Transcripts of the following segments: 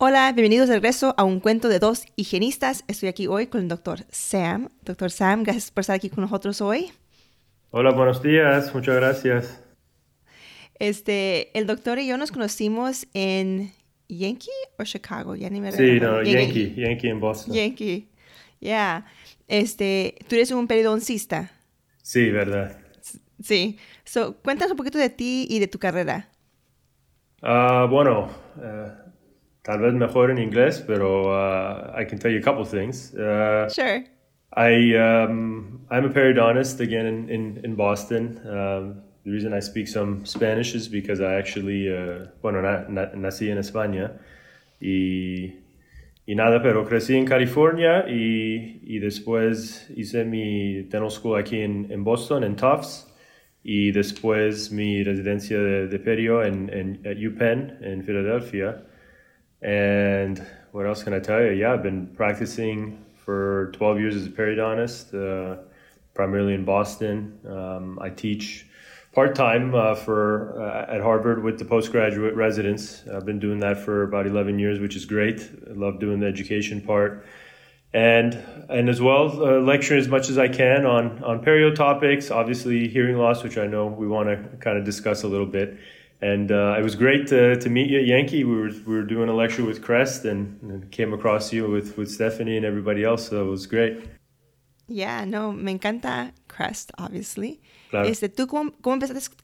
Hola, bienvenidos de regreso a un cuento de dos higienistas. Estoy aquí hoy con el doctor Sam. Doctor Sam, gracias por estar aquí con nosotros hoy. Hola, buenos días, muchas gracias. Este, el doctor y yo nos conocimos en Yankee o Chicago, ya ni me Sí, no, Yankee, Yankee en Boston. Yankee, ya. Este, tú eres un periodoncista. Sí, verdad. Sí. So, cuéntanos un poquito de ti y de tu carrera. Ah, bueno, eh, tal vez mejor en inglés, pero uh, I can tell you a couple things. Uh, sure. I um, I'm a periodontist again in in, in Boston. Um, the reason I speak some Spanish is because I actually, uh, bueno, na, na, nací en España y, y nada, pero crecí en California y, y después hice mi dental school aquí en, en Boston, en Tufts, y después mi residencia de, de perio en, en at UPenn en Philadelphia. And what else can I tell you? Yeah, I've been practicing for 12 years as a periodontist, uh, primarily in Boston. Um, I teach part time uh, for uh, at Harvard with the postgraduate residents. I've been doing that for about 11 years, which is great. I love doing the education part. And and as well, uh, lecture as much as I can on on perio topics. Obviously, hearing loss, which I know we want to kind of discuss a little bit. And uh, it was great to, to meet you at Yankee. We were, we were doing a lecture with Crest and, and came across you with, with Stephanie and everybody else. So it was great. Yeah, no, me encanta Crest, obviously. Claro. Este, ¿Tú cómo, cómo, empezaste,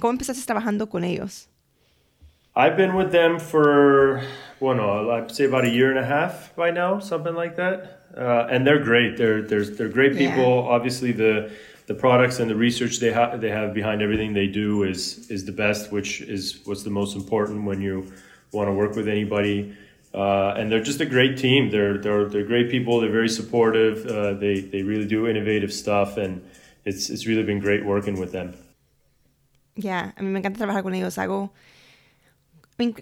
cómo empezaste trabajando con ellos? I've been with them for, bueno, I'd say about a year and a half by now, something like that. Uh, and they're great. They're, they're, they're great people. Yeah. Obviously, the the products and the research they have they have behind everything they do is is the best, which is what's the most important when you want to work with anybody. Uh, and they're just a great team. They're they're they're great people. They're very supportive. Uh, they they really do innovative stuff, and it's it's really been great working with them. Yeah, a mí me encanta trabajar con ellos. Hago,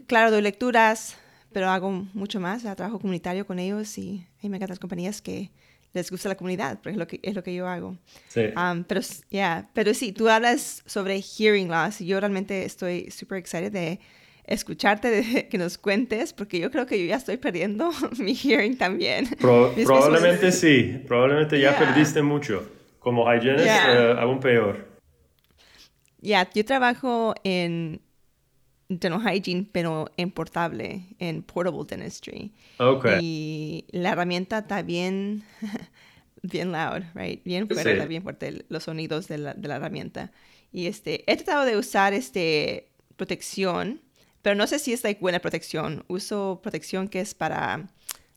claro, doy lecturas, pero hago mucho más. Trabajo comunitario con ellos y, y me encantan las compañías que les gusta la comunidad, porque es lo que, es lo que yo hago. Sí. Um, pero, yeah, pero sí, tú hablas sobre hearing loss yo realmente estoy súper excited de escucharte, de que nos cuentes, porque yo creo que yo ya estoy perdiendo mi hearing también. Pro, probablemente sí, probablemente ya yeah. perdiste mucho. Como hygienist, yeah. uh, aún peor. Ya, yo trabajo en dental hygiene, pero en portable, en portable dentistry. Okay. Y la herramienta está bien, bien loud, right? Bien fuerte, sí. bien fuerte los sonidos de la, de la, herramienta. Y este, he tratado de usar este protección, pero no sé si es like buena protección. Uso protección que es para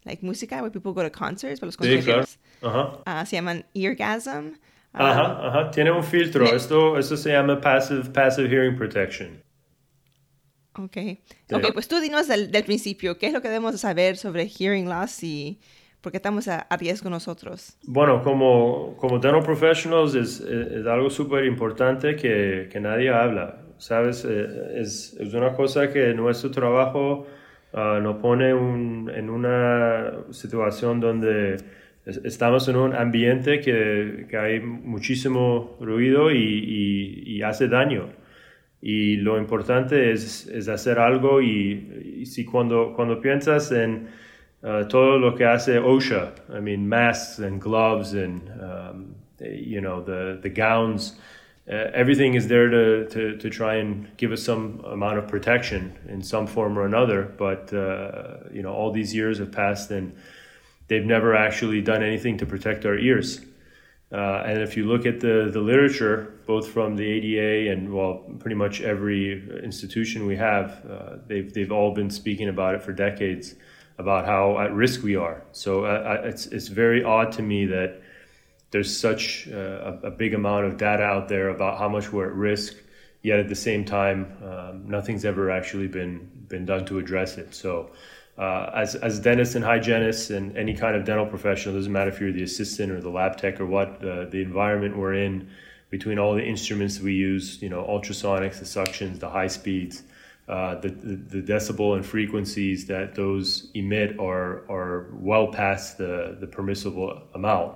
like música, where people go to concerts, para los conciertos. Sí, claro. uh uh, se llaman eargasm. Ajá, ajá. Tiene un filtro. Me esto, esto se llama passive, passive hearing protection. Ok. Sí. Ok, pues tú dinos del, del, principio, ¿qué es lo que debemos saber sobre hearing loss y por qué estamos a, a riesgo nosotros? Bueno, como, como dental professionals es, es, es algo súper importante que, que, nadie habla, ¿sabes? Es, es, una cosa que nuestro trabajo uh, nos pone un, en una situación donde estamos en un ambiente que, que hay muchísimo ruido y, y, y hace daño y lo importante es, es hacer algo y, y, si cuando, cuando piensas en uh, todo lo que hace OSHA, I mean masks and gloves and um, you know the, the gowns, uh, everything is there to, to, to try and give us some amount of protection in some form or another. But uh, you know all these years have passed and they've never actually done anything to protect our ears. Uh, and if you look at the, the literature, both from the ADA and well, pretty much every institution we have, uh, they've, they've all been speaking about it for decades about how at risk we are. So uh, it's, it's very odd to me that there's such uh, a, a, big amount of data out there about how much we're at risk yet at the same time, um, nothing's ever actually been been done to address it. So. Uh, as, as dentists and hygienists and any kind of dental professional, doesn't matter if you're the assistant or the lab tech or what, uh, the environment we're in, between all the instruments we use, you know, ultrasonics, the suctions, the high speeds, uh, the, the, the, decibel and frequencies that those emit are, are well past the, the permissible amount.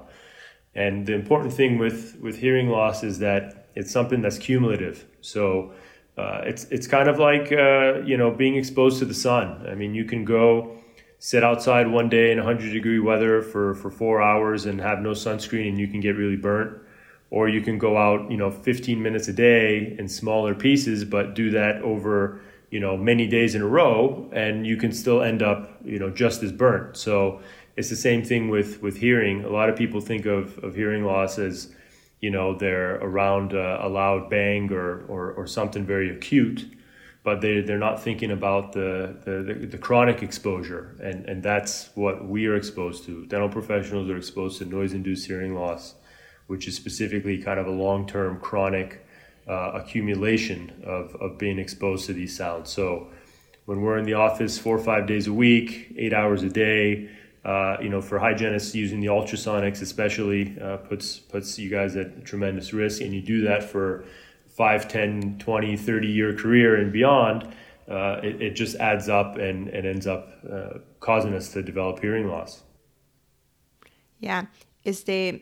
And the important thing with, with hearing loss is that it's something that's cumulative. So uh, it's, it's kind of like, uh, you know, being exposed to the sun. I mean, you can go sit outside one day in 100 degree weather for, for four hours and have no sunscreen and you can get really burnt. Or you can go out you know 15 minutes a day in smaller pieces but do that over you know many days in a row and you can still end up you know just as burnt. So it's the same thing with with hearing. A lot of people think of of hearing loss as you know they're around a, a loud bang or, or or something very acute but they they're not thinking about the, the the, chronic exposure and and that's what we are exposed to dental professionals are exposed to noise induced hearing loss which is specifically kind of a long term chronic uh, accumulation of, of being exposed to these sounds. So when we're in the office four or five days a week, eight hours a day, uh, you know, for hygienists using the ultrasonics especially uh, puts puts you guys at tremendous risk. And you do that for 5, 10, 20, 30 year career and beyond, uh, it, it, just adds up and, and ends up uh, causing us to develop hearing loss. Yeah. Is the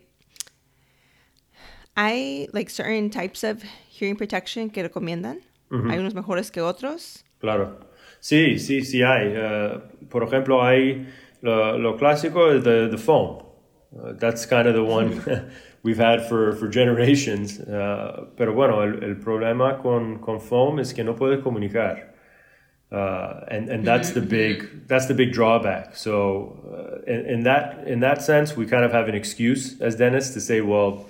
¿Hay like certain types of hearing protection que recomiendan? ¿Hay unos mejores que otros? Claro. Sí, sí, sí hay. Uh, por ejemplo, hay lo, lo clásico es the, the foam. Uh, that's kind of the one we've had for, for generations. Uh, pero bueno, el, el, problema con, con foam es que no puede comunicar. Uh, and and that's the big that's the big drawback. So uh, in, in that in that sense, we kind of have an excuse as dentists to say, well,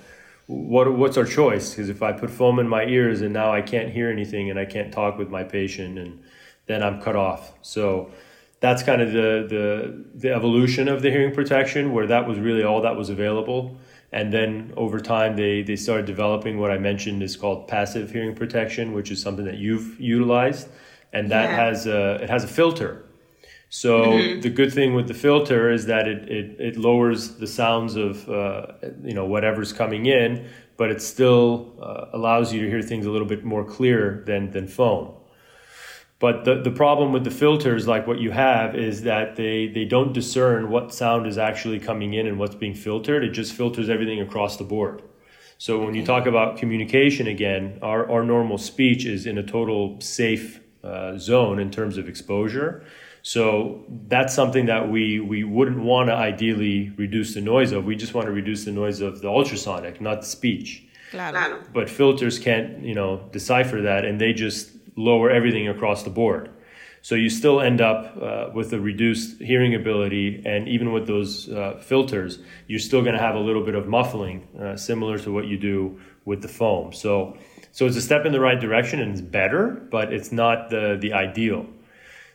what what's our choice? Because if I put foam in my ears and now I can't hear anything and I can't talk with my patient and then I'm cut off. So that's kind of the the the evolution of the hearing protection where that was really all that was available. And then over time they they started developing what I mentioned is called passive hearing protection, which is something that you've utilized, and that yeah. has a it has a filter so mm-hmm. the good thing with the filter is that it, it, it lowers the sounds of uh, you know whatever's coming in, but it still uh, allows you to hear things a little bit more clear than than foam. But the, the problem with the filters, like what you have, is that they, they don't discern what sound is actually coming in and what's being filtered. It just filters everything across the board. So when you talk about communication again, our, our normal speech is in a total safe uh, zone in terms of exposure. So that's something that we, we wouldn't want to ideally reduce the noise of. We just want to reduce the noise of the ultrasonic, not the speech. Claro. But filters can't, you know, decipher that, and they just lower everything across the board. So you still end up uh, with a reduced hearing ability, and even with those uh, filters, you're still going to have a little bit of muffling, uh, similar to what you do with the foam. So, so it's a step in the right direction, and it's better, but it's not the the ideal.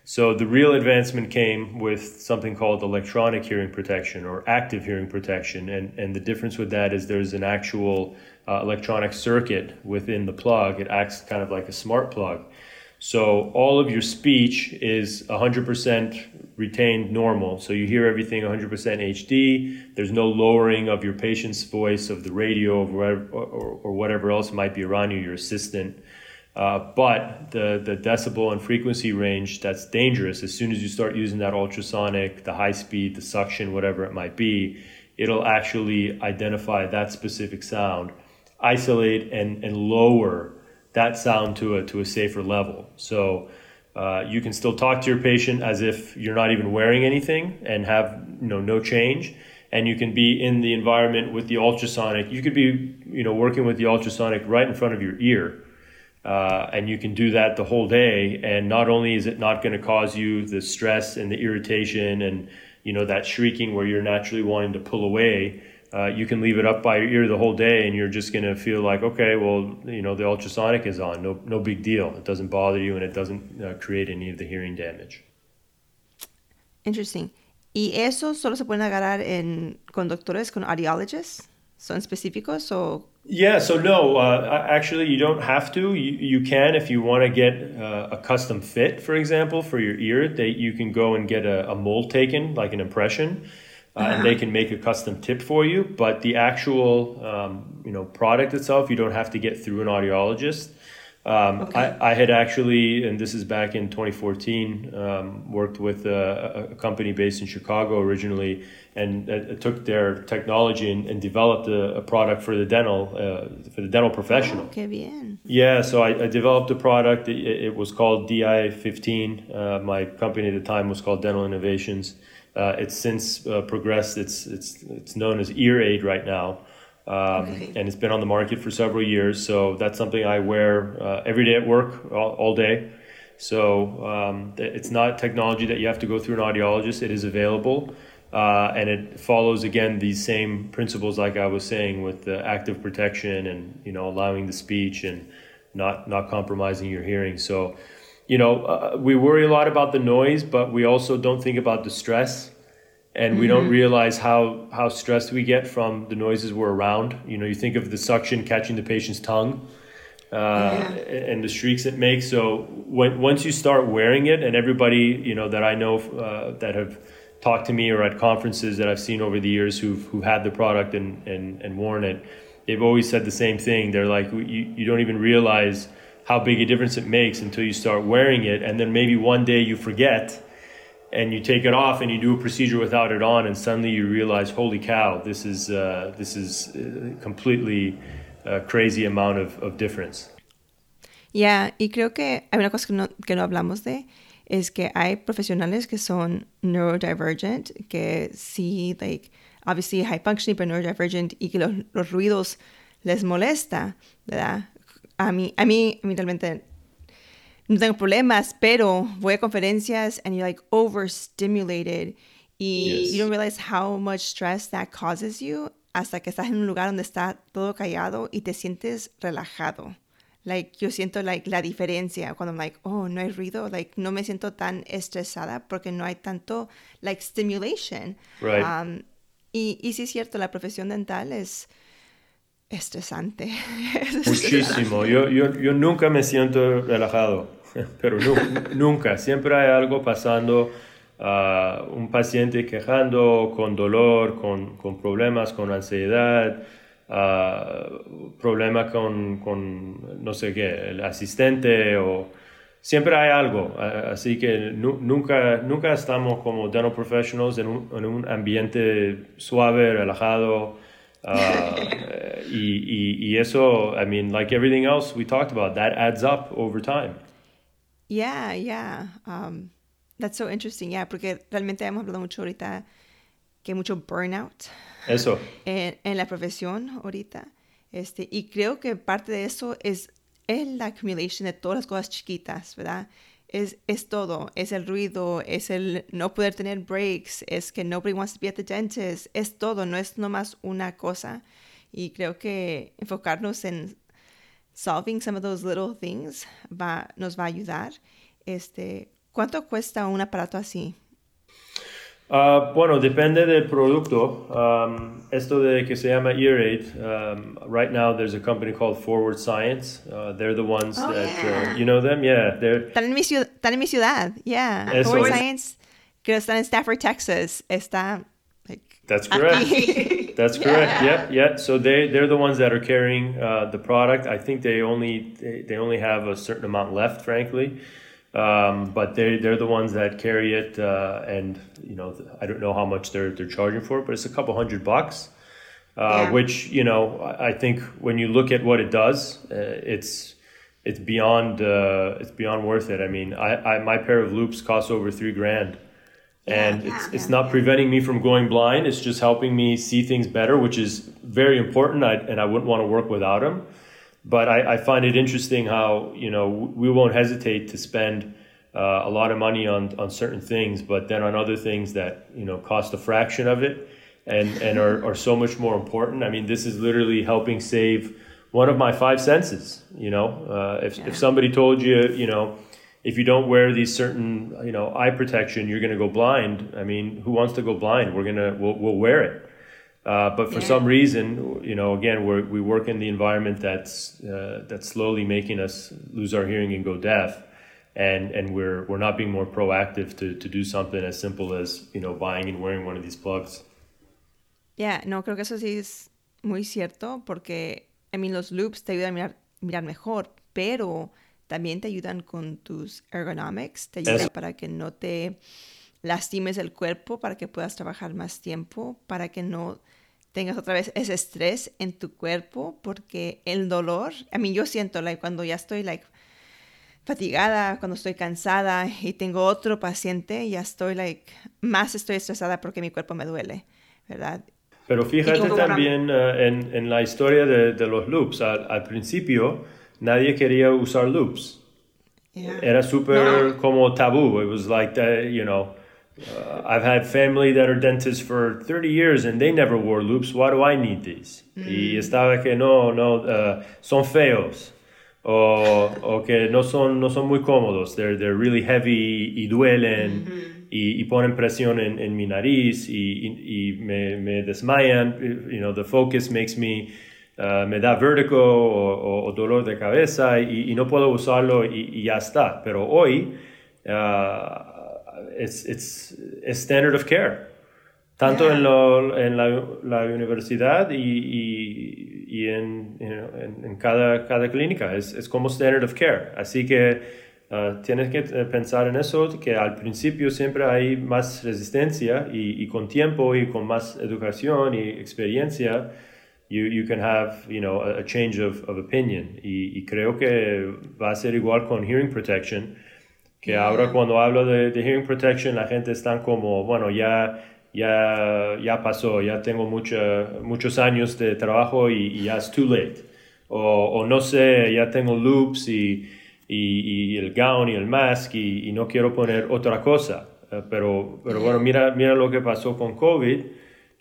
So the real advancement came with something called electronic hearing protection or active hearing protection. And, and the difference with that is there's an actual uh, electronic circuit within the plug. It acts kind of like a smart plug. So all of your speech is 100% retained normal. So you hear everything 100% HD. There's no lowering of your patient's voice, of the radio, or whatever, or, or whatever else might be around you, your assistant. Uh, but the, the decibel and frequency range that's dangerous as soon as you start using that ultrasonic, the high speed, the suction, whatever it might be, it'll actually identify that specific sound, isolate and, and lower that sound to a, to a safer level. So uh, you can still talk to your patient as if you're not even wearing anything and have you know no change. And you can be in the environment with the ultrasonic. You could be, you know, working with the ultrasonic right in front of your ear uh, and you can do that the whole day. And not only is it not going to cause you the stress and the irritation and you know that shrieking where you're naturally wanting to pull away, uh, you can leave it up by your ear the whole day, and you're just going to feel like, okay, well, you know, the ultrasonic is on, no, no big deal. It doesn't bother you, and it doesn't uh, create any of the hearing damage. Interesting. ¿Y eso solo se puede agarrar en, con doctores, con audiologists? son específicos o yeah, so no, uh, actually, you don't have to. You, you can if you want to get uh, a custom fit, for example, for your ear. They, you can go and get a, a mold taken, like an impression, uh, and they can make a custom tip for you. But the actual, um, you know, product itself, you don't have to get through an audiologist. Um, okay. I, I had actually, and this is back in 2014, um, worked with a, a, company based in Chicago originally, and uh, took their technology and, and developed a, a, product for the dental uh, for the dental professional. Oh, bien. Yeah, so I, I developed a product. It, it was called DI15. Uh, my company at the time was called Dental Innovations. Uh, it's since uh, progressed. It's it's it's known as Ear Aid right now. Um, okay. and it's been on the market for several years. So that's something I wear uh, every day at work, all, all day. So um, it's not technology that you have to go through an audiologist. It is available, uh, and it follows again these same principles, like I was saying, with the active protection and you know allowing the speech and not not compromising your hearing. So, you know, uh, we worry a lot about the noise, but we also don't think about the stress and we mm-hmm. don't realize how how stressed we get from the noises we're around. You know, you think of the suction catching the patient's tongue. Uh, yeah. and the streaks it makes. So when, once you start wearing it, and everybody you know that I know uh, that have talked to me or at conferences that I've seen over the years who've who've had the product and, and and worn it, they've always said the same thing. They're like, you you don't even realize how big a difference it makes until you start wearing it, and then maybe one day you forget and you take it off and you do a procedure without it on and suddenly you realize holy cow this is uh, this is uh, completely uh, crazy amount of, of difference. Yeah y creo que hay una cosa que no, que no hablamos de es que hay profesionales que son neurodivergent que sí like obviously high functioning pero neurodivergent y que los, los ruidos les molesta verdad a mí a mí, a mí realmente no tengo problemas, pero voy a conferencias and you're like overstimulated y yes. you don't realize how much stress that causes you hasta que estás en un lugar donde está todo callado y te sientes relajado. Like, yo siento like la diferencia cuando I'm like, oh, no hay ruido, like no me siento tan estresada porque no hay tanto like stimulation. Right. Um, y, y sí es cierto, la profesión dental es estresante. Muchísimo. Yo, yo, yo nunca me siento relajado, pero nunca. Siempre hay algo pasando. Uh, un paciente quejando con dolor, con, con problemas, con ansiedad, uh, problema con, con, no sé qué, el asistente o siempre hay algo. Uh, así que nunca, nunca estamos como dental professionals en un, en un ambiente suave, relajado. Uh, y, y, y, eso, I mean, like everything else we talked about, that adds up over time. Yeah, yeah. Um, that's so interesting. Yeah, porque realmente hemos hablado mucho ahorita que hay mucho burnout. Eso. En, en, la profesión ahorita. Este, y creo que parte de eso es, es la accumulation de todas las cosas chiquitas, ¿verdad? Es, es todo, es el ruido, es el no poder tener breaks, es que nobody wants to be at dentist, es todo, no es nomás una cosa. Y creo que enfocarnos en solving some of those little things va, nos va a ayudar. Este, ¿Cuánto cuesta un aparato así? Uh, bueno, depende del producto. Um, esto de que se llama EarAid, um, right now there's a company called Forward Science. Uh, they're the ones oh, that, yeah. uh, you know them? Yeah. They're... Están, en mi ciudad, están en mi ciudad, yeah. Eso. Forward Science, creo que están en Stafford, Texas. Está, like... That's correct. That's correct. Yeah. yeah, So they they're the ones that are carrying uh, the product. I think they only they, they only have a certain amount left, frankly. Um, but they they're the ones that carry it, uh, and you know I don't know how much they're they're charging for it, but it's a couple hundred bucks. Uh, yeah. Which you know I think when you look at what it does, uh, it's it's beyond uh, it's beyond worth it. I mean, I, I my pair of loupes costs over three grand, and yeah, it's yeah, it's not preventing me from going blind. It's just helping me see things better, which is very important. I, and I wouldn't want to work without them but I, I, find it interesting how you know we won't hesitate to spend uh, a lot of money on on certain things, but then on other things that you know cost a fraction of it and and are, are so much more important. I mean, this is literally helping save one of my five senses. You know, uh, if yeah. if somebody told you, you know. If you don't wear these certain, you know, eye protection, you're going to go blind. I mean, who wants to go blind? We're gonna, we'll, we'll wear it. Uh, but for Yeah. some reason, you know, again, we're, we work in the environment that's uh, that's slowly making us lose our hearing and go deaf, and and we're we're not being more proactive to, to do something as simple as you know buying and wearing one of these plugs. Yeah, no, creo que eso sí es muy cierto porque, I mean, los loupes te ayudan a mirar, mirar mejor, pero también te ayudan con tus ergonomics, te ayudan Eso. para que no te lastimes el cuerpo, para que puedas trabajar más tiempo, para que no tengas otra vez ese estrés en tu cuerpo, porque el dolor, a mí yo siento, like, cuando ya estoy, like, fatigada, cuando estoy cansada y tengo otro paciente, ya estoy, like, más estoy estresada porque mi cuerpo me duele, ¿verdad? Pero fíjate también eh, en, en la historia de, de los loops. Al, al principio nadie quería usar loops. Yeah. Era súper como tabú. It was like, that, you know, uh, I've had family that are dentists for 30 years and they never wore loops. Why do I need these? Y estaba que no, no, uh, son feos. O, o que no son, no son muy cómodos. They're, they're really heavy y duelen y, y ponen presión en, en mi nariz y, y, y me, me desmayan. You know, the focus makes me, uh, me da vértigo o, o- o dolor de cabeza y, y no puedo usarlo y, y ya está. Pero hoy, uh, it's, it's, it's standard of care. Tanto Yeah. en, lo- en la, la universidad y, y- y en, en, en cada, cada clínica. Es, es como standard of care. Así que uh, tienes que eh, pensar en eso, que al principio siempre hay más resistencia y, y con tiempo y con más educación y experiencia, you, you can have you know, a, a change of, of opinion. Y, y creo que va a ser igual con hearing protection que ahora cuando hablo de, de hearing protection la gente está como, bueno, ya, ya, ya pasó, ya tengo mucha, muchos años de trabajo y, y ya es too late. O, o no sé, ya tengo loops y, y, y el gown y el mask y, no quiero poner otra cosa. Eh, pero, pero bueno, mira, mira lo que pasó con COVID,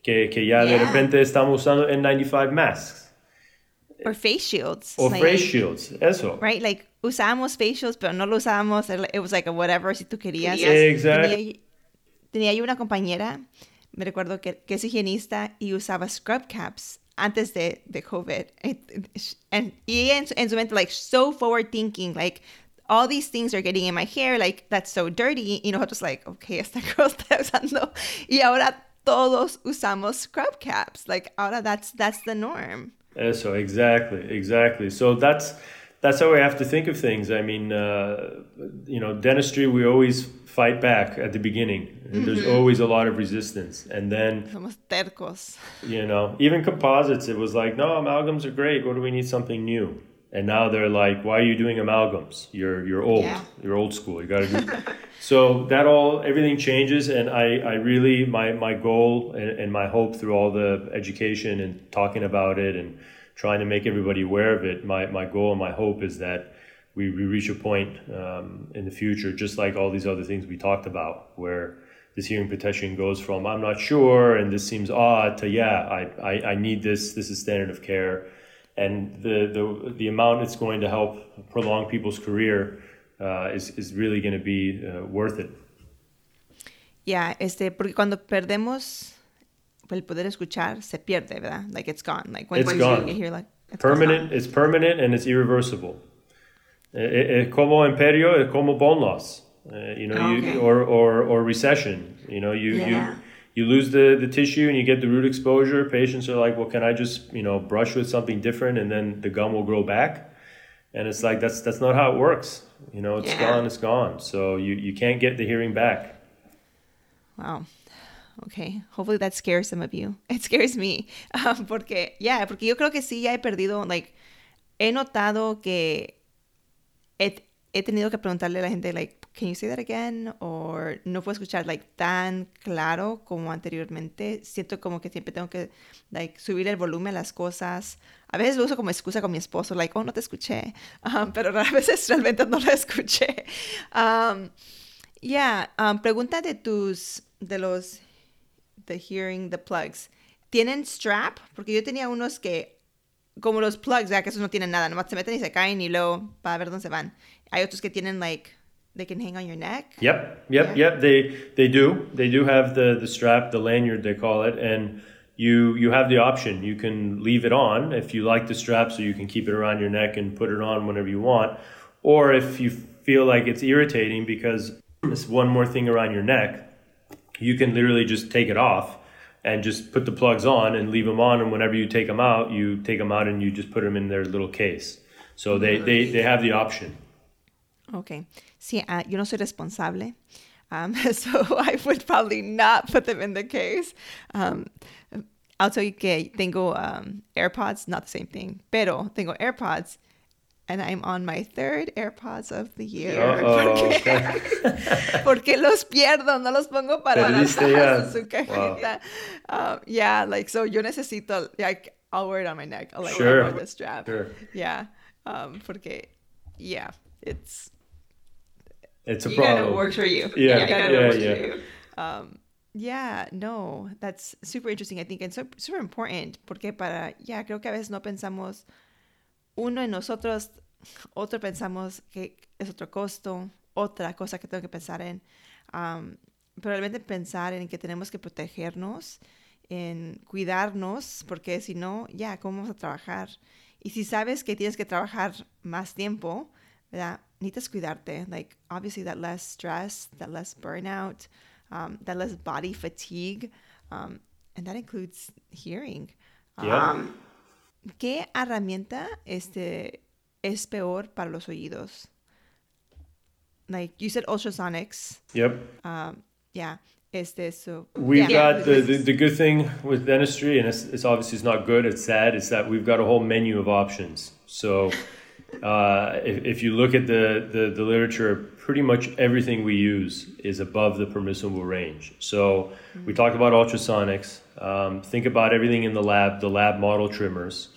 que, que ya de Yeah. repente estamos usando N95 masks Or eh, face shields. o like, face shields, eso. Right? Like, usábamos face shields, pero no lo usábamos. It was like a whatever si tú querías. Exacto. Tenía, tenía yo una compañera, me recuerdo que, que es higienista y usaba scrub caps antes de, de COVID. And, y en, su- en su mente, like, so forward thinking, like, all these things are getting in my hair, like, that's so dirty. Y nosotros, like, okay, esta girl está usando. Y ahora todos usamos scrub caps. Like, ahora that's, that's the norm. Eso, exactly, exactly. So that's that's how we have to think of things. I mean, uh, you know, dentistry we always fight back at the beginning. And There's always a lot of resistance, and then you know, even composites. It was like, no, amalgams are great. What do we need something new? And now they're like, why are you doing amalgams? You're you're old. Yeah. You're old school. You got to do. so that all everything changes, and I I really my my goal and, and my hope through all the education and talking about it and trying to make everybody aware of it. My my goal and my hope is that we, we reach a point um, in the future, just like all these other things we talked about, where this hearing protection goes from I'm not sure and this seems odd to yeah I, I, I need this this is standard of care and the, the the amount it's going to help prolong people's career uh, is, is really going to be uh, worth it. Ya, este, porque cuando perdemos el poder escuchar, se pierde, ¿verdad? Like it's gone. Like when It's you gone. hear like it's Permanent, gone. it's permanent and it's irreversible. Eh, eh, eh, como imperio, es como bone loss, uh, you know, Oh, you, or, or, or recession. You know, you, Yeah. you you lose the, the tissue and you get the root exposure. Patients are like, well, can I just you know brush with something different and then the gum will grow back? And it's like that's that's not how it works. You know, it's Yeah. gone, it's gone. So you, you can't get the hearing back. Wow. Okay. Hopefully that scares some of you. It scares me. Um, porque, yeah, porque yo creo que sí ya he perdido, like, he notado que he, he tenido que preguntarle a la gente, like, can you say that again? O no puedo escuchar, like, tan claro como anteriormente. Siento como que siempre tengo que, like, subir el volumen a las cosas. A veces lo uso como excusa con mi esposo, like, oh, no te escuché. Um, pero a veces realmente no la escuché. Um, yeah, um, pregunta de tus, de los, the hearing, the plugs. ¿Tienen strap? Porque yo tenía unos que, como los plugs, ya que esos no tienen nada, nomás se meten y se caen y luego para ver dónde se van. Hay otros que tienen, like, they can hang on your neck. Yep, yep, Yeah. yep. They they do. They do have the the strap, the lanyard they call it, and you you have the option. You can leave it on if you like the strap, so you can keep it around your neck and put it on whenever you want. Or if you feel like it's irritating because it's one more thing around your neck, you can literally just take it off and just put the plugs on and leave them on. And whenever you take them out, you take them out and you just put them in their little case. So they, they, they have the option. Okay. Sí, uh, yo no soy responsable. Um, so I would probably not put them in the case. Um, I'll tell you que tengo um, AirPods, not the same thing, pero tengo AirPods and I'm on my third AirPods of the year. Porque, porque los pierdo, no los pongo para ya. su cajita. Wow. Um, yeah, like so yo necesito like I'll wear it on my neck. I'll like sure. wear the strap. Sure. Yeah. Um, porque yeah, it's it's a you problem. Gotta work for you. Yeah, yeah, yeah, yeah. Um, yeah, no, that's super interesting. I think and so super important porque para yeah, creo que a veces no pensamos uno en nosotros, otro pensamos que es otro costo, otra cosa que tengo que pensar en. Um, pero realmente pensar en que tenemos que protegernos, en cuidarnos, porque si no, ya, ¿cómo vamos a trabajar? Y si sabes que tienes que trabajar más tiempo, ¿verdad? Necesitas cuidarte. Like, obviously, that less stress, that less burnout, um, that less body fatigue, um, and that includes hearing. Yeah. Um, ¿Qué herramienta este, es peor para los oídos? Like, you said ultrasonics. Yep. Um, yeah. Este, so, We've yeah. got the, the, the good thing with dentistry, and it's, it's obviously it's not good, it's sad, is that we've got a whole menu of options. So uh, if, if you look at the, the, the literature, pretty much everything we use is above the permissible range. So we talked about ultrasonics. Um, think about everything in the lab, the lab model trimmers.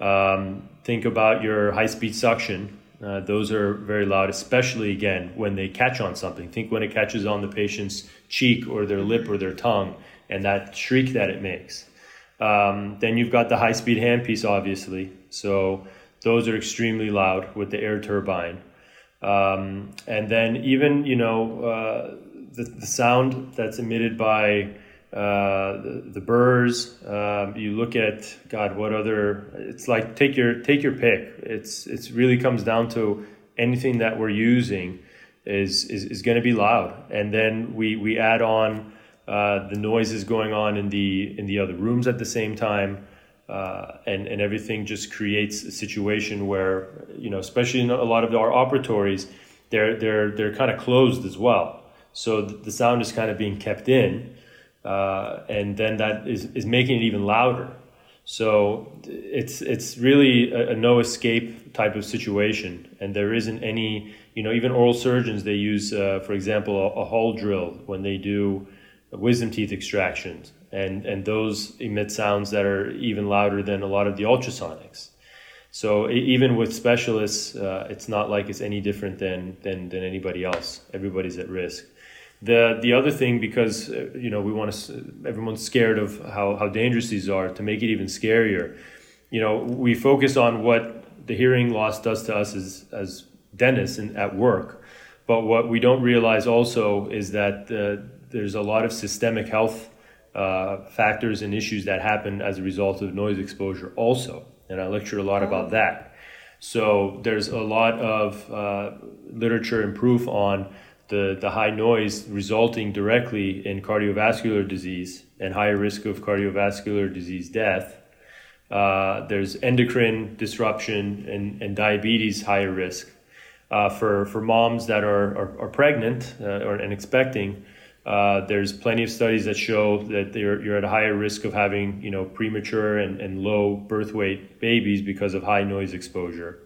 Um, think about your high speed suction. Uh, those are very loud, especially again when they catch on something. Think when it catches on the patient's cheek or their lip or their tongue and that shriek that it makes. Um, then you've got the high speed handpiece, obviously. So those are extremely loud with the air turbine. Um, and then even, you know, uh, the, the sound that's emitted by uh, the, the burrs. Um, you look at God, what other? It's like take your take your pick. It's it's really comes down to anything that we're using is is, is going to be loud, and then we we add on uh, the noises going on in the in the other rooms at the same time. Uh, and, and everything just creates a situation where you know especially in a lot of our operatories they're they're they're kind of closed as well so the sound is kind of being kept in uh, and then that is, is making it even louder. So it's it's really a, a, no escape type of situation, and there isn't any. You know, even oral surgeons they use, uh, for example, a, a Hall drill when they do wisdom teeth extractions, and and those emit sounds that are even louder than a lot of the ultrasonics. So even with specialists, uh, it's not like it's any different than, than than anybody else. Everybody's at risk. The the other thing, because uh, you know we want to, everyone's scared of how how dangerous these are. To make it even scarier, you know, we focus on what the hearing loss does to us as as dentists and at work, but what we don't realize also is that there's a lot of systemic health uh, factors and issues that happen as a result of noise exposure also, and I lecture a lot about that. So there's a lot of uh, literature and proof on the, the high noise resulting directly in cardiovascular disease and higher risk of cardiovascular disease death. Uh, there's endocrine disruption and, and diabetes higher risk. Uh, for, for moms that are, are, are pregnant uh, or, and expecting, uh, there's plenty of studies that show that you're, at a higher risk of having you know, premature and, and low birth weight babies because of high noise exposure.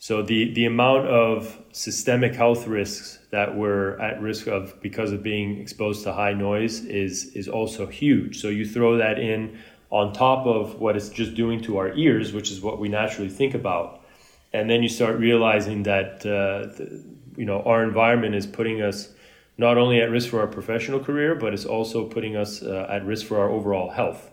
So the, the amount of systemic health risks that we're at risk of because of being exposed to high noise is is also huge. So you throw that in on top of what it's just doing to our ears, which is what we naturally think about, and then you start realizing that uh, the, you know our environment is putting us not only at risk for our professional career, but it's also putting us uh, at risk for our overall health.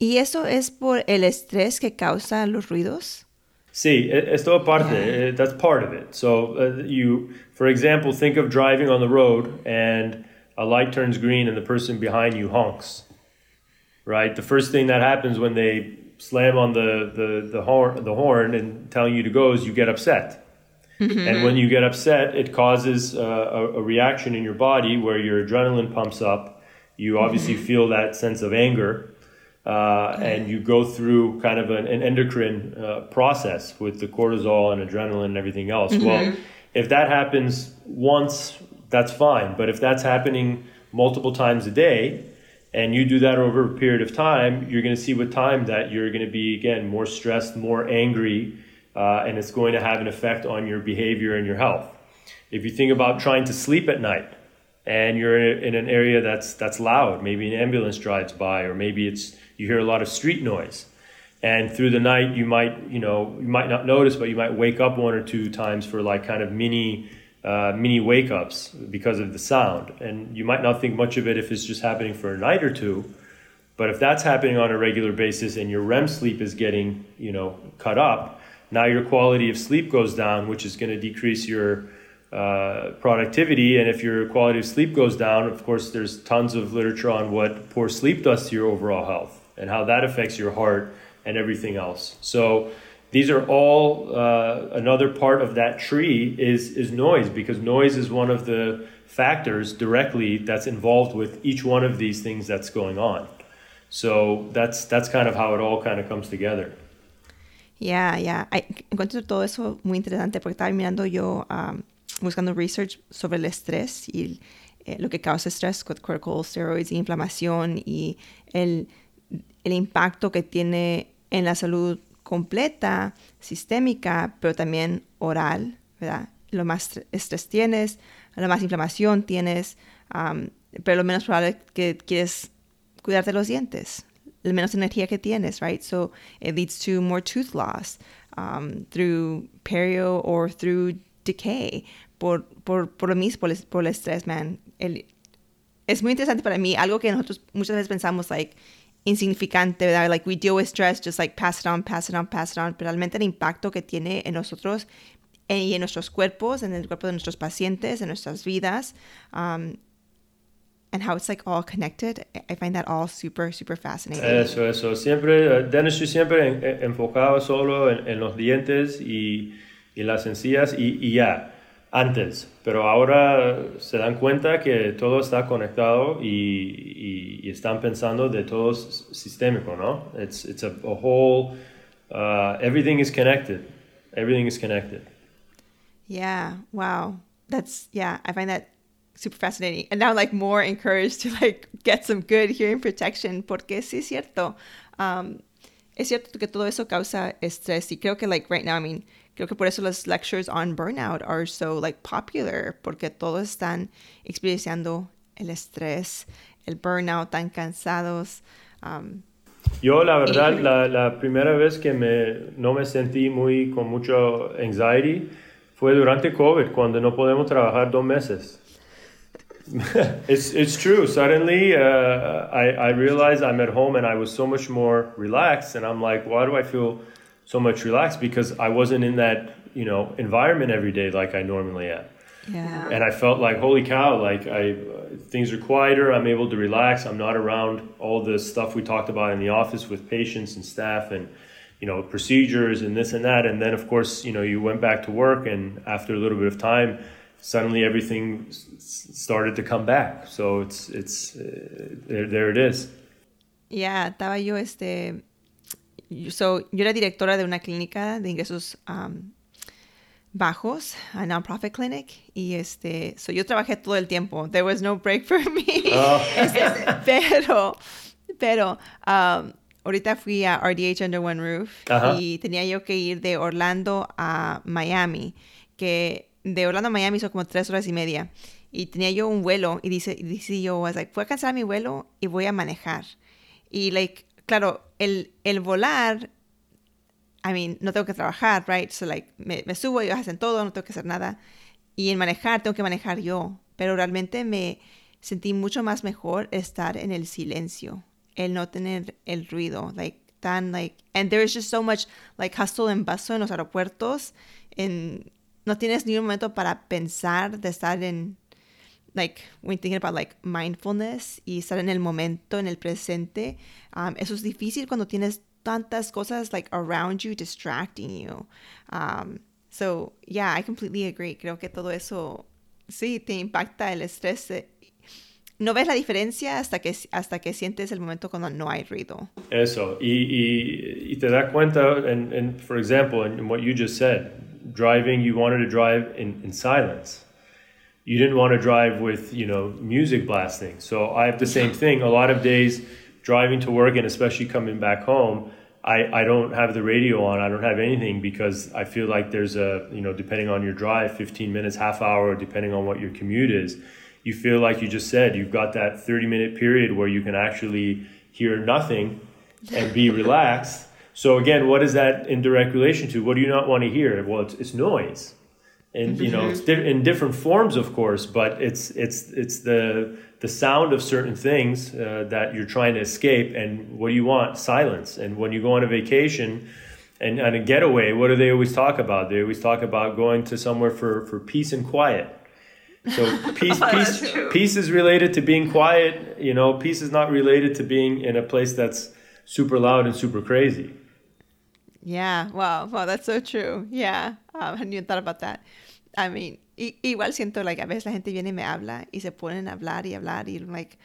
¿Y eso es por el estrés que causa los ruidos? Sí, es toda parte. Yeah. That's part of it. So uh, you, for example, think of driving on the road and a light turns green and the person behind you honks. right? The first thing that happens when they slam on the, the, the, horn, the horn and telling you to go is you get upset. Mm-hmm. And when you get upset, it causes uh, a, a, reaction in your body where your adrenaline pumps up. You obviously mm-hmm. feel that sense of anger. Uh, and you go through kind of an, an endocrine uh, process with the cortisol and adrenaline and everything else. Mm-hmm. Well, if that happens once, that's fine. But if that's happening multiple times a day, and you do that over a period of time, you're going to see with time that you're going to be, again, more stressed, more angry, uh, and it's going to have an effect on your behavior and your health. If you think about trying to sleep at night, and you're in, an area that's that's loud, maybe an ambulance drives by, or maybe it's you hear a lot of street noise, and through the night you might you know you might not notice, but you might wake up one or two times for like kind of mini uh, mini wake ups because of the sound. And you might not think much of it if it's just happening for a night or two. But if that's happening on a regular basis and your REM sleep is getting, you know, cut up, now your quality of sleep goes down, which is going to decrease your uh, productivity. And if your quality of sleep goes down, of course, there's tons of literature on what poor sleep does to your overall health and how that affects your heart and everything else. So these are all uh, another part of that tree is is noise because noise is one of the factors directly that's involved with each one of these things that's going on. So that's that's kind of how it all kind of comes together. Yeah, yeah. I encuentro todo eso muy interesante porque estaba mirando yo um, buscando research sobre el estrés y eh, lo que causa estrés con cortical steroids y inflamación y el, el impacto que tiene en la salud completa, sistémica, pero también oral, ¿verdad? Lo más estrés tienes, lo más inflamación tienes, pero lo menos probable que quieres cuidarte los dientes, menos energía que tienes, right? So it leads to more tooth loss um, through perio or through decay por, por, por lo mismo, por el, por el estrés, man. El, es muy interesante para mí, algo que nosotros muchas veces pensamos, like, insignificante, ¿verdad? Like we deal with stress, just like pass it on, pass it on, pass it on. Pero realmente el impacto que tiene en nosotros y en nuestros cuerpos, en el cuerpo de nuestros pacientes, en nuestras vidas, um, and how it's like all connected. I find that all super, super fascinating. Eso, eso. Siempre, uh, dentistry siempre enfocado solo en, en, los dientes y, y las encías y, y ya antes, pero ahora se dan cuenta que todo está conectado y, y, están pensando de todo sistémico, ¿no? It's, it's a, a whole, uh, everything is connected. Everything is connected. Yeah, wow. That's, yeah, I find that super fascinating. And now like more encouraged to like get some good hearing protection porque sí es cierto. Um, es cierto que todo eso causa estrés y creo que like right now, I mean, Creo que por eso las lectures on burnout are so like popular, porque todos están experienciando el estrés, el burnout, tan cansados. Um, Yo la verdad, la, la, primera vez que me, no me sentí muy con mucho anxiety fue durante COVID, cuando no podemos trabajar dos meses. it's, it's true. Suddenly, uh, I, I realized I'm at home and I was so much more relaxed. And I'm like, why do I feel so much relaxed because I wasn't in that you know environment every day like I normally am. Yeah. And I felt like holy cow, like I things are quieter. I'm able to relax. I'm not around all the stuff we talked about in the office with patients and staff and you know procedures and this and that. And then of course you know you went back to work and after a little bit of time. Suddenly everything started to come back, so it's it's uh, there, there it is. Yeah, estaba yo este so, yo era directora de una clínica de ingresos um, bajos, a non-profit clinic, y este, so yo trabajé todo el tiempo. There was no break for me. Oh. pero, pero, um, ahorita fui a RDH Under One Roof y tenía yo que ir de Orlando a Miami, que de Orlando a Miami son como tres horas y media. Y tenía yo un vuelo y dice, dice yo, was voy a cancelar mi vuelo y voy a manejar. Y like, claro, el, el volar, I mean, no tengo que trabajar, right? So, like, me, me subo, ellos hacen todo, no tengo que hacer nada. Y en manejar, tengo que manejar yo. Pero realmente me sentí mucho más mejor estar en el silencio, el no tener el ruido, like, tan, like, and there is just so much, like, hustle and bustle en los aeropuertos, en, no tienes ni un momento para pensar de estar en, like when thinking about like mindfulness y estar en el momento, en el presente, um, eso es difícil cuando tienes tantas cosas like around you distracting you. Um, so yeah, I completely agree. Creo que todo eso sí te impacta el estrés. No ves la diferencia hasta que, hasta que sientes el momento cuando no hay ruido. Eso, y, y, te das cuenta, and, and for example, in what you just said, driving, you wanted to drive in, in silence. You didn't want to drive with you know music blasting. So i have the same thing. A lot of days driving to work and especially coming back home I, I don't have the radio on. I don't have anything because i feel like there's a you know depending on your drive 15 minutes half hour depending on what your commute is you feel like you just said you've got that 30 minute period where you can actually hear nothing and be relaxed so again what is that in direct relation to? What do you not want to hear? Well it's, it's noise. And you know it's di- in different forms of course but it's it's it's the the sound of certain things uh, that you're trying to escape and what do you want? Silence. And when you go on a vacation and on a getaway what do they always talk about? They always talk about going to somewhere for for peace and quiet. So peace oh, peace peace is related to being quiet you know peace is not related to being in a place that's super loud and super crazy yeah wow wow that's so true yeah um, I hadn't even thought about that I mean, igual siento, like, a veces la gente viene y me habla y se ponen a hablar y hablar y I'm like,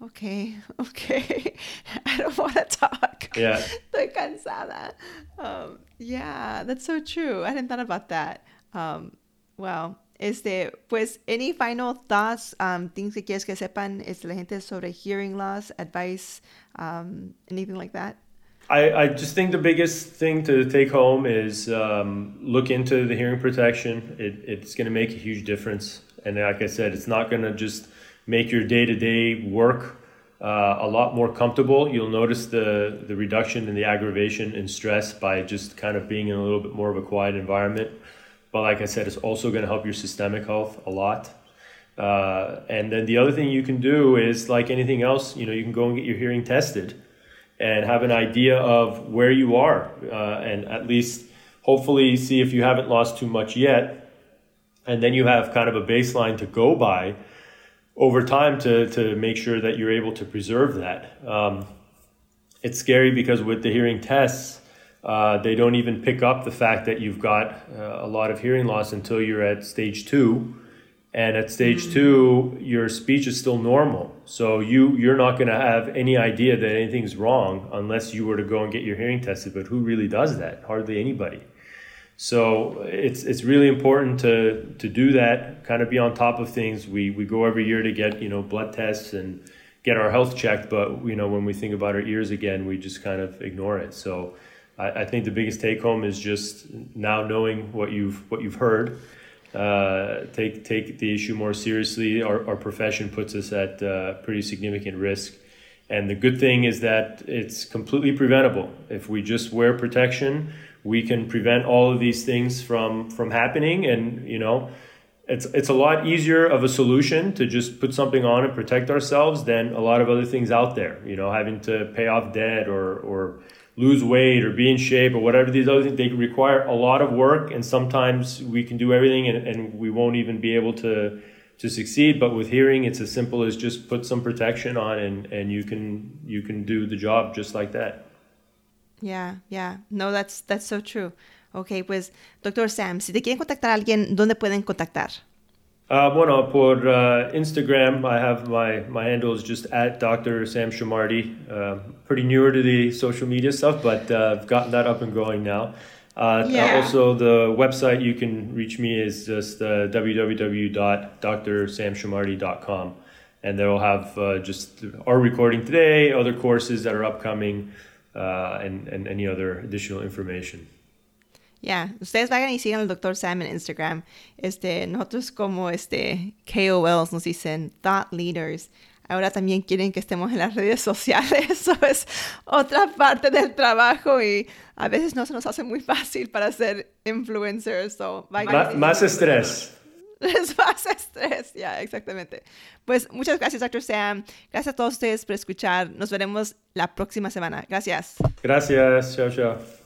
okay, okay, I don't want to talk. Yeah. Estoy cansada. Um, yeah, that's so true. I hadn't thought about that. Um, well, este, pues, any final thoughts, um, things que quieres que sepan, es la gente sobre hearing loss, advice, um, anything like that? I, I just think the biggest thing to take home is um, look into the hearing protection. It, it's going to make a huge difference. And like I said, it's not going to just make your day to day work uh, a lot more comfortable. You'll notice the, the reduction in the aggravation and stress by just kind of being in a little bit more of a quiet environment. But like I said, it's also going to help your systemic health a lot. Uh, and then the other thing you can do is like anything else, you know, you can go and get your hearing tested and have an idea of where you are uh, and at least hopefully see if you haven't lost too much yet. And then you have kind of a baseline to go by over time to, to make sure that you're able to preserve that. Um, it's scary because with the hearing tests uh, they don't even pick up the fact that you've got uh, a lot of hearing loss until you're at stage two and at stage mm-hmm. two your speech is still normal. So you you're not going to have any idea that anything's wrong unless you were to go and get your hearing tested. But who really does that? Hardly anybody. So it's it's really important to to do that kind of be on top of things. We we go every year to get you know blood tests and get our health checked. But you know when we think about our ears again we just kind of ignore it. So I, I think the biggest take home is just now knowing what you've what you've heard uh, take take the issue more seriously. Our, our profession puts us at uh, pretty significant risk. And the good thing is that it's completely preventable. If we just wear protection, we can prevent all of these things from from happening. And you know, it's it's a lot easier of a solution to just put something on and protect ourselves than a lot of other things out there. You know, having to pay off debt or or lose weight or be in shape or whatever these other things they require a lot of work and sometimes we can do everything and, and we won't even be able to to succeed. But with hearing it's as simple as just put some protection on and and you can you can do the job just like that. Yeah yeah. No that's that's so true. Okay pues doctor sam si te quieren contactar a alguien dónde pueden contactar uh, bueno, por uh, Instagram, I have my, my handle is just at Dr. Sam Shamardi. Uh, pretty newer to the social media stuff, but uh, I've gotten that up and going now. Uh, yeah. Also, the website you can reach me is just uh, www.drsamshamardi.com. And they'll have uh, just our recording today, other courses that are upcoming, and, and any other additional information. Ya, ustedes vayan y sigan al Dr. Sam en Instagram. Este, nosotros como este KOLs nos dicen thought leaders. Ahora también quieren que estemos en las redes sociales. Eso es otra parte del trabajo y a veces no se nos hace muy fácil para ser influencers. So, más estrés. Es más estrés, ya, exactamente. Pues muchas gracias, Dr. Sam. Gracias a todos ustedes por escuchar. Nos veremos la próxima semana. Gracias. Gracias. Chao, chao.